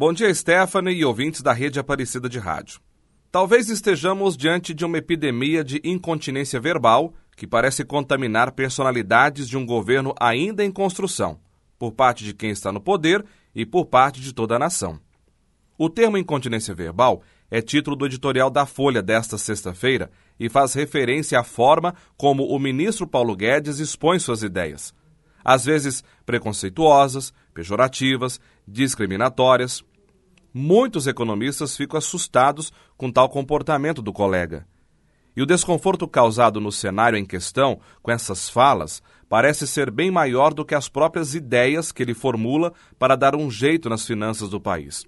Bom dia, Stephanie e ouvintes da Rede Aparecida de Rádio. Talvez estejamos diante de uma epidemia de incontinência verbal que parece contaminar personalidades de um governo ainda em construção, por parte de quem está no poder e por parte de toda a nação. O termo incontinência verbal é título do editorial da Folha desta sexta-feira e faz referência à forma como o ministro Paulo Guedes expõe suas ideias, às vezes preconceituosas, pejorativas, discriminatórias. Muitos economistas ficam assustados com tal comportamento do colega. E o desconforto causado no cenário em questão com essas falas parece ser bem maior do que as próprias ideias que ele formula para dar um jeito nas finanças do país.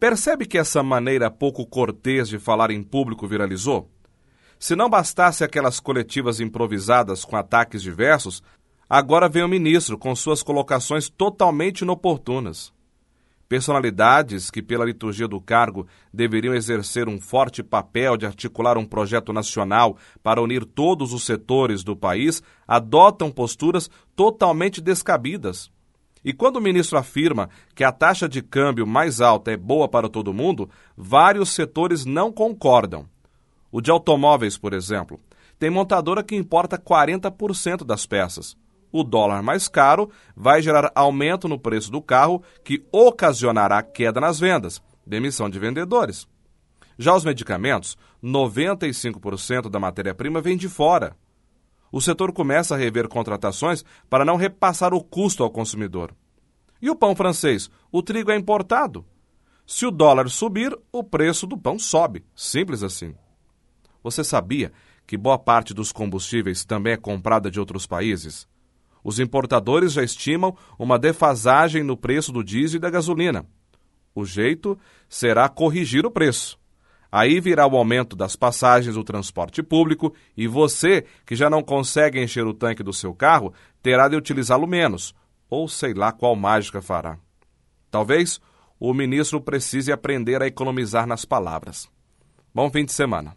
Percebe que essa maneira pouco cortês de falar em público viralizou? Se não bastasse aquelas coletivas improvisadas com ataques diversos, agora vem o ministro com suas colocações totalmente inoportunas. Personalidades que, pela liturgia do cargo, deveriam exercer um forte papel de articular um projeto nacional para unir todos os setores do país, adotam posturas totalmente descabidas. E quando o ministro afirma que a taxa de câmbio mais alta é boa para todo mundo, vários setores não concordam. O de automóveis, por exemplo, tem montadora que importa 40% das peças. O dólar mais caro vai gerar aumento no preço do carro, que ocasionará queda nas vendas, demissão de vendedores. Já os medicamentos, 95% da matéria-prima vem de fora o setor começa a rever contratações para não repassar o custo ao consumidor. E o pão francês? O trigo é importado. Se o dólar subir, o preço do pão sobe. Simples assim. Você sabia que boa parte dos combustíveis também é comprada de outros países? Os importadores já estimam uma defasagem no preço do diesel e da gasolina. O jeito será corrigir o preço. Aí virá o aumento das passagens do transporte público e você, que já não consegue encher o tanque do seu carro, terá de utilizá-lo menos, ou sei lá qual mágica fará. Talvez o ministro precise aprender a economizar nas palavras. Bom fim de semana.